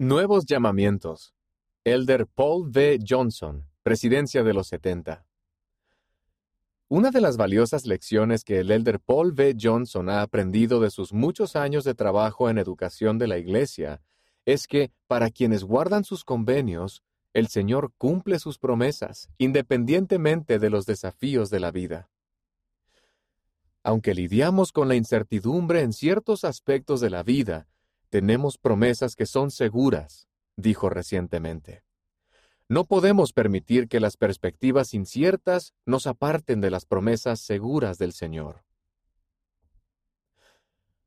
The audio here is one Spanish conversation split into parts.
Nuevos llamamientos. Elder Paul V. Johnson, Presidencia de los 70. Una de las valiosas lecciones que el Elder Paul V. Johnson ha aprendido de sus muchos años de trabajo en educación de la Iglesia es que, para quienes guardan sus convenios, el Señor cumple sus promesas, independientemente de los desafíos de la vida. Aunque lidiamos con la incertidumbre en ciertos aspectos de la vida, tenemos promesas que son seguras, dijo recientemente. No podemos permitir que las perspectivas inciertas nos aparten de las promesas seguras del Señor.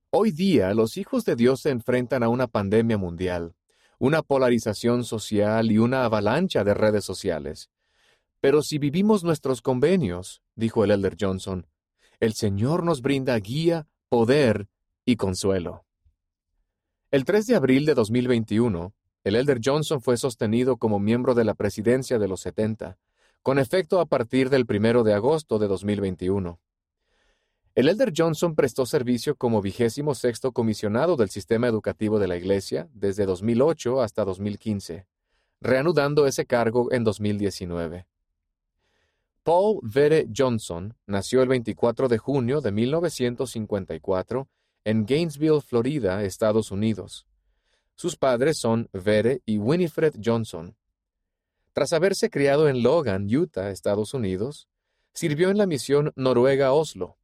Hoy día los hijos de Dios se enfrentan a una pandemia mundial, una polarización social y una avalancha de redes sociales. Pero si vivimos nuestros convenios, dijo el elder Johnson, el Señor nos brinda guía, poder y consuelo. El 3 de abril de 2021, el Elder Johnson fue sostenido como miembro de la presidencia de los 70, con efecto a partir del 1 de agosto de 2021. El Elder Johnson prestó servicio como vigésimo sexto comisionado del sistema educativo de la Iglesia desde 2008 hasta 2015, reanudando ese cargo en 2019. Paul Vere Johnson nació el 24 de junio de 1954 en Gainesville, Florida, Estados Unidos. Sus padres son Vere y Winifred Johnson. Tras haberse criado en Logan, Utah, Estados Unidos, sirvió en la misión Noruega Oslo.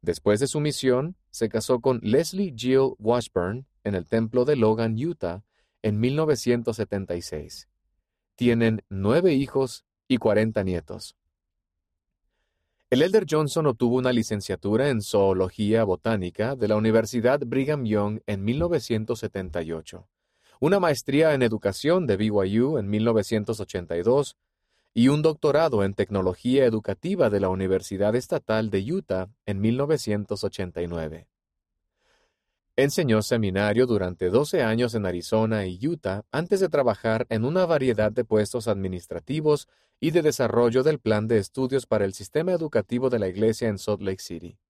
Después de su misión, se casó con Leslie Jill Washburn en el templo de Logan, Utah, en 1976. Tienen nueve hijos y cuarenta nietos. El Elder Johnson obtuvo una licenciatura en Zoología Botánica de la Universidad Brigham Young en 1978, una maestría en Educación de BYU en 1982 y un doctorado en Tecnología Educativa de la Universidad Estatal de Utah en 1989. Enseñó seminario durante 12 años en Arizona y Utah antes de trabajar en una variedad de puestos administrativos y de desarrollo del plan de estudios para el sistema educativo de la Iglesia en Salt Lake City.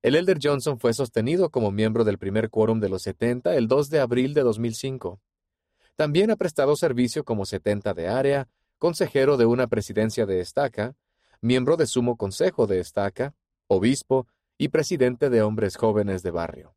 El Elder Johnson fue sostenido como miembro del primer quórum de los 70 el 2 de abril de 2005. También ha prestado servicio como 70 de área, consejero de una presidencia de estaca, miembro de sumo consejo de estaca, obispo y presidente de hombres jóvenes de barrio.